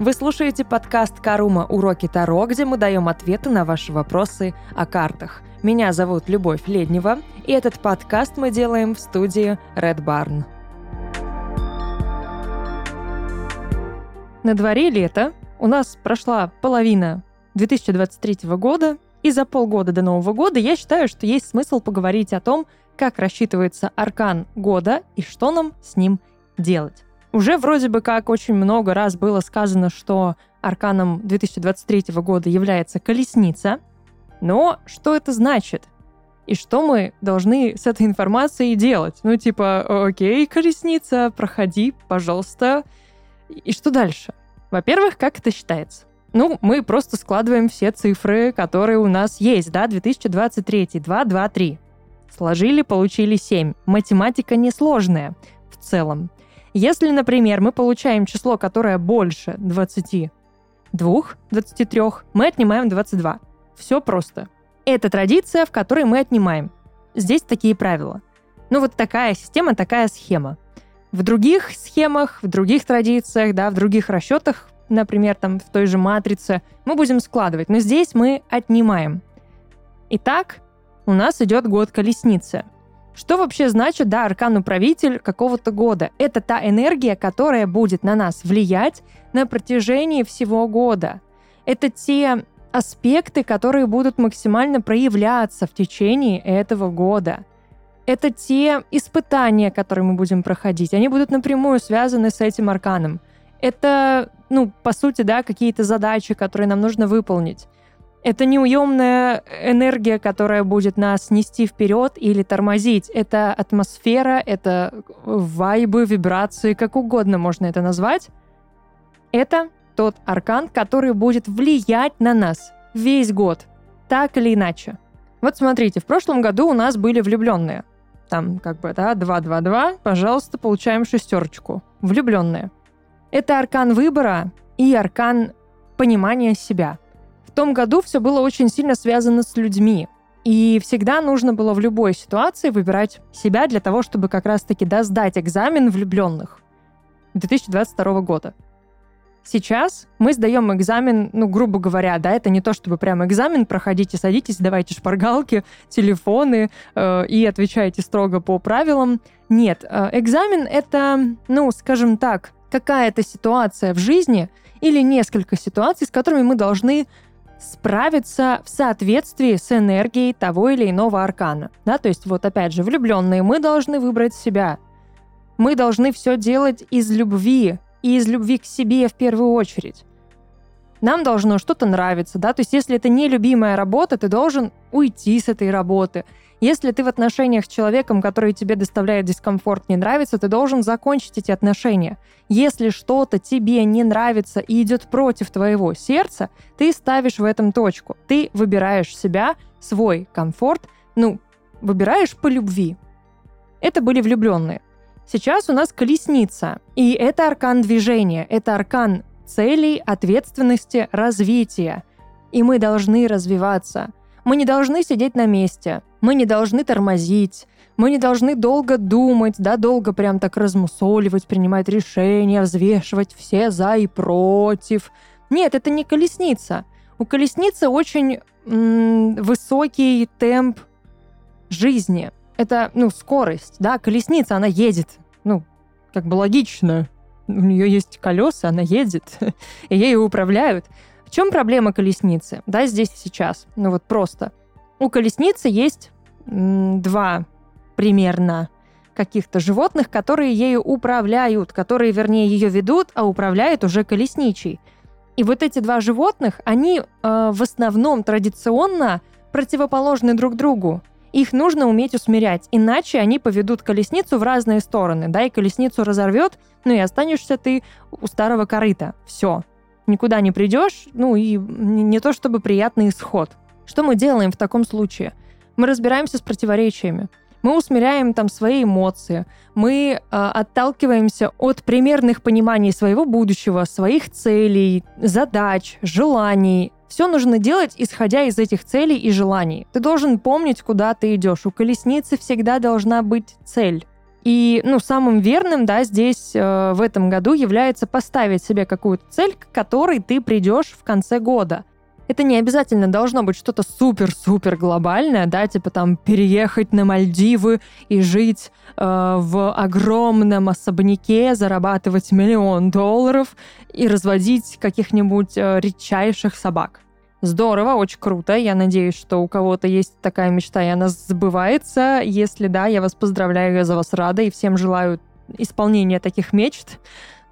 Вы слушаете подкаст «Карума. Уроки Таро», где мы даем ответы на ваши вопросы о картах. Меня зовут Любовь Леднева, и этот подкаст мы делаем в студии Red Barn. На дворе лето, у нас прошла половина 2023 года, и за полгода до Нового года я считаю, что есть смысл поговорить о том, как рассчитывается аркан года и что нам с ним делать. Уже вроде бы как очень много раз было сказано, что арканом 2023 года является колесница. Но что это значит? И что мы должны с этой информацией делать? Ну, типа, окей, колесница, проходи, пожалуйста. И что дальше? Во-первых, как это считается? Ну, мы просто складываем все цифры, которые у нас есть, да, 2023, 2, 2, 3. Сложили, получили 7. Математика несложная в целом. Если, например, мы получаем число, которое больше 22, 23, мы отнимаем 22. Все просто. Это традиция, в которой мы отнимаем. Здесь такие правила. Ну вот такая система, такая схема. В других схемах, в других традициях, да, в других расчетах, например, там в той же матрице, мы будем складывать, но здесь мы отнимаем. Итак, у нас идет год колесницы. Что вообще значит, да, аркан-управитель какого-то года? Это та энергия, которая будет на нас влиять на протяжении всего года. Это те аспекты, которые будут максимально проявляться в течение этого года. Это те испытания, которые мы будем проходить. Они будут напрямую связаны с этим арканом. Это, ну, по сути, да, какие-то задачи, которые нам нужно выполнить. Это неуемная энергия, которая будет нас нести вперед или тормозить. Это атмосфера, это вайбы, вибрации, как угодно можно это назвать. Это тот аркан, который будет влиять на нас весь год, так или иначе. Вот смотрите, в прошлом году у нас были влюбленные. Там как бы, да, 2-2-2, пожалуйста, получаем шестерочку. Влюбленные. Это аркан выбора и аркан понимания себя – том году все было очень сильно связано с людьми. И всегда нужно было в любой ситуации выбирать себя для того, чтобы как раз-таки да, сдать экзамен влюбленных 2022 года. Сейчас мы сдаем экзамен, ну, грубо говоря, да, это не то, чтобы прямо экзамен, проходите, садитесь, давайте шпаргалки, телефоны э, и отвечайте строго по правилам. Нет, э, экзамен — это, ну, скажем так, какая-то ситуация в жизни или несколько ситуаций, с которыми мы должны справиться в соответствии с энергией того или иного аркана. Да, то есть вот опять же, влюбленные, мы должны выбрать себя. Мы должны все делать из любви, и из любви к себе в первую очередь. Нам должно что-то нравиться, да, то есть если это не любимая работа, ты должен уйти с этой работы. Если ты в отношениях с человеком, который тебе доставляет дискомфорт, не нравится, ты должен закончить эти отношения. Если что-то тебе не нравится и идет против твоего сердца, ты ставишь в этом точку. Ты выбираешь себя, свой комфорт, ну, выбираешь по любви. Это были влюбленные. Сейчас у нас колесница, и это аркан движения, это аркан целей, ответственности, развития. И мы должны развиваться – мы не должны сидеть на месте, мы не должны тормозить, мы не должны долго думать, да, долго прям так размусоливать, принимать решения, взвешивать все за и против. Нет, это не колесница. У колесницы очень м- высокий темп жизни. Это, ну, скорость, да, колесница, она едет. Ну, как бы логично. У нее есть колеса, она едет, и ею управляют чем проблема колесницы? Да, здесь и сейчас. Ну вот просто. У колесницы есть два примерно каких-то животных, которые ею управляют, которые, вернее, ее ведут, а управляет уже колесничий. И вот эти два животных, они э, в основном традиционно противоположны друг другу. Их нужно уметь усмирять, иначе они поведут колесницу в разные стороны, да, и колесницу разорвет, ну и останешься ты у старого корыта. Все никуда не придешь, ну и не то чтобы приятный исход. Что мы делаем в таком случае? Мы разбираемся с противоречиями. Мы усмиряем там свои эмоции, мы э, отталкиваемся от примерных пониманий своего будущего, своих целей, задач, желаний. Все нужно делать, исходя из этих целей и желаний. Ты должен помнить, куда ты идешь. У колесницы всегда должна быть цель. И, ну, самым верным, да, здесь э, в этом году является поставить себе какую-то цель, к которой ты придешь в конце года. Это не обязательно должно быть что-то супер-супер глобальное, да, типа там переехать на Мальдивы и жить э, в огромном особняке, зарабатывать миллион долларов и разводить каких-нибудь э, редчайших собак. Здорово, очень круто. Я надеюсь, что у кого-то есть такая мечта, и она сбывается. Если да, я вас поздравляю, я за вас рада, и всем желаю исполнения таких мечт.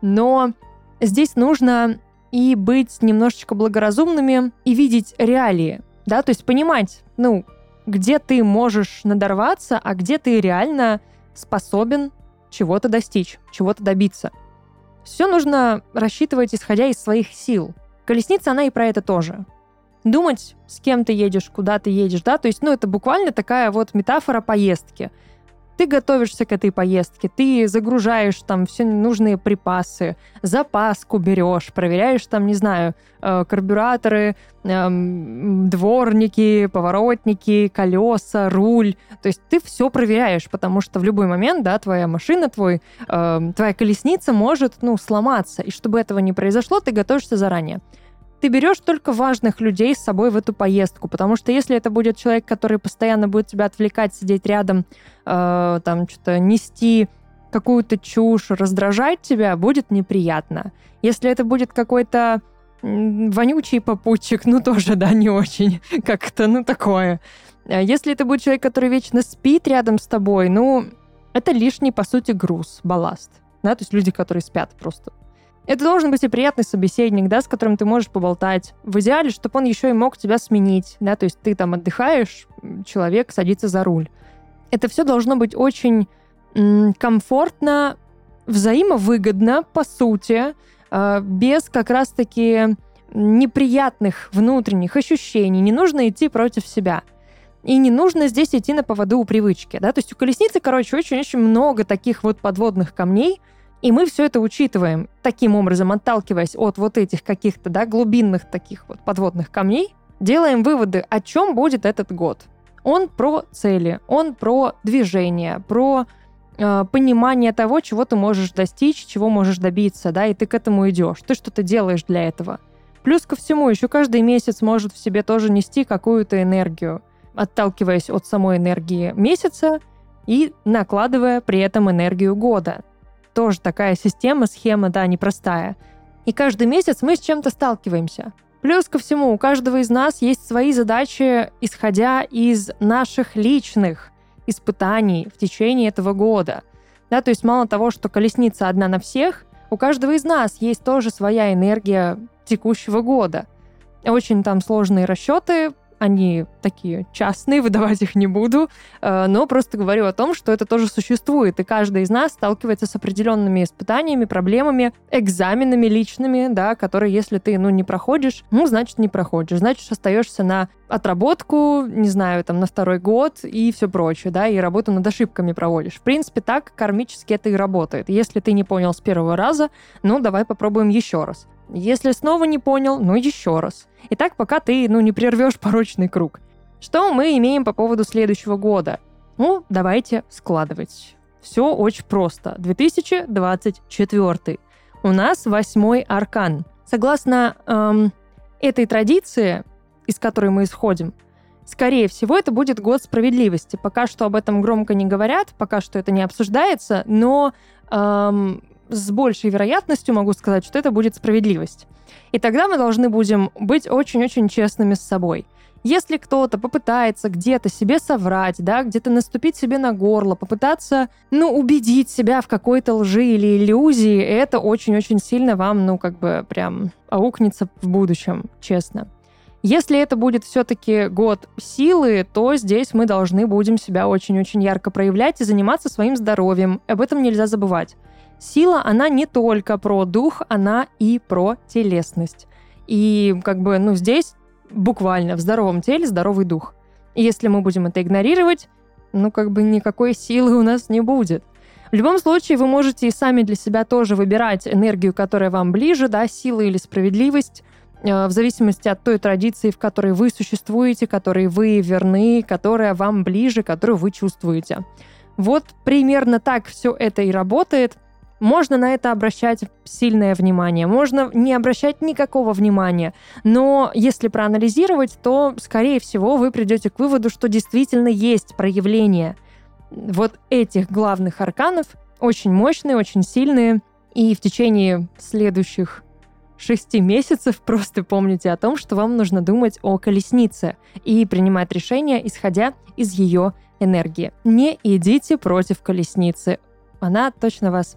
Но здесь нужно и быть немножечко благоразумными и видеть реалии, да, то есть понимать, ну, где ты можешь надорваться, а где ты реально способен чего-то достичь, чего-то добиться. Все нужно рассчитывать, исходя из своих сил. Колесница, она и про это тоже думать, с кем ты едешь, куда ты едешь, да, то есть, ну, это буквально такая вот метафора поездки. Ты готовишься к этой поездке, ты загружаешь там все нужные припасы, запаску берешь, проверяешь там, не знаю, э, карбюраторы, эм, дворники, поворотники, колеса, руль. То есть ты все проверяешь, потому что в любой момент, да, твоя машина, твой, эм, твоя колесница может, ну, сломаться. И чтобы этого не произошло, ты готовишься заранее ты берешь только важных людей с собой в эту поездку, потому что если это будет человек, который постоянно будет тебя отвлекать, сидеть рядом, э, там что-то нести какую-то чушь, раздражать тебя, будет неприятно. Если это будет какой-то вонючий попутчик, ну тоже, да, не очень как-то, ну такое. А если это будет человек, который вечно спит рядом с тобой, ну, это лишний, по сути, груз, балласт. Да, то есть люди, которые спят просто это должен быть и приятный собеседник, да, с которым ты можешь поболтать. В идеале, чтобы он еще и мог тебя сменить, да, то есть ты там отдыхаешь, человек садится за руль. Это все должно быть очень комфортно, взаимовыгодно, по сути, э, без как раз-таки неприятных внутренних ощущений. Не нужно идти против себя. И не нужно здесь идти на поводу у привычки, да, то есть у колесницы, короче, очень-очень много таких вот подводных камней, и мы все это учитываем, таким образом отталкиваясь от вот этих каких-то да, глубинных таких вот подводных камней, делаем выводы, о чем будет этот год. Он про цели, он про движение, про э, понимание того, чего ты можешь достичь, чего можешь добиться, да, и ты к этому идешь, ты что-то делаешь для этого. Плюс ко всему, еще каждый месяц может в себе тоже нести какую-то энергию, отталкиваясь от самой энергии месяца и накладывая при этом энергию года тоже такая система, схема, да, непростая. И каждый месяц мы с чем-то сталкиваемся. Плюс ко всему, у каждого из нас есть свои задачи, исходя из наших личных испытаний в течение этого года. Да, то есть мало того, что колесница одна на всех, у каждого из нас есть тоже своя энергия текущего года. Очень там сложные расчеты, они такие частные, выдавать их не буду, э, но просто говорю о том, что это тоже существует, и каждый из нас сталкивается с определенными испытаниями, проблемами, экзаменами личными, да, которые, если ты, ну, не проходишь, ну, значит, не проходишь, значит, остаешься на отработку, не знаю, там, на второй год и все прочее, да, и работу над ошибками проводишь. В принципе, так кармически это и работает. Если ты не понял с первого раза, ну, давай попробуем еще раз. Если снова не понял, ну еще раз. И так, пока ты, ну, не прервешь порочный круг. Что мы имеем по поводу следующего года? Ну, давайте складывать. Все очень просто. 2024. У нас восьмой аркан. Согласно эм, этой традиции, из которой мы исходим, скорее всего, это будет год справедливости. Пока что об этом громко не говорят, пока что это не обсуждается, но эм, с большей вероятностью могу сказать, что это будет справедливость. И тогда мы должны будем быть очень-очень честными с собой. Если кто-то попытается где-то себе соврать, да, где-то наступить себе на горло, попытаться, ну, убедить себя в какой-то лжи или иллюзии, это очень-очень сильно вам, ну, как бы прям аукнется в будущем, честно. Если это будет все-таки год силы, то здесь мы должны будем себя очень-очень ярко проявлять и заниматься своим здоровьем. Об этом нельзя забывать. Сила, она не только про дух, она и про телесность. И как бы, ну, здесь буквально в здоровом теле здоровый дух. И если мы будем это игнорировать, ну, как бы никакой силы у нас не будет. В любом случае, вы можете и сами для себя тоже выбирать энергию, которая вам ближе, да, сила или справедливость, э, в зависимости от той традиции, в которой вы существуете, которой вы верны, которая вам ближе, которую вы чувствуете. Вот примерно так все это и работает. Можно на это обращать сильное внимание, можно не обращать никакого внимания, но если проанализировать, то, скорее всего, вы придете к выводу, что действительно есть проявление вот этих главных арканов, очень мощные, очень сильные, и в течение следующих шести месяцев просто помните о том, что вам нужно думать о колеснице и принимать решения, исходя из ее энергии. Не идите против колесницы. Она точно вас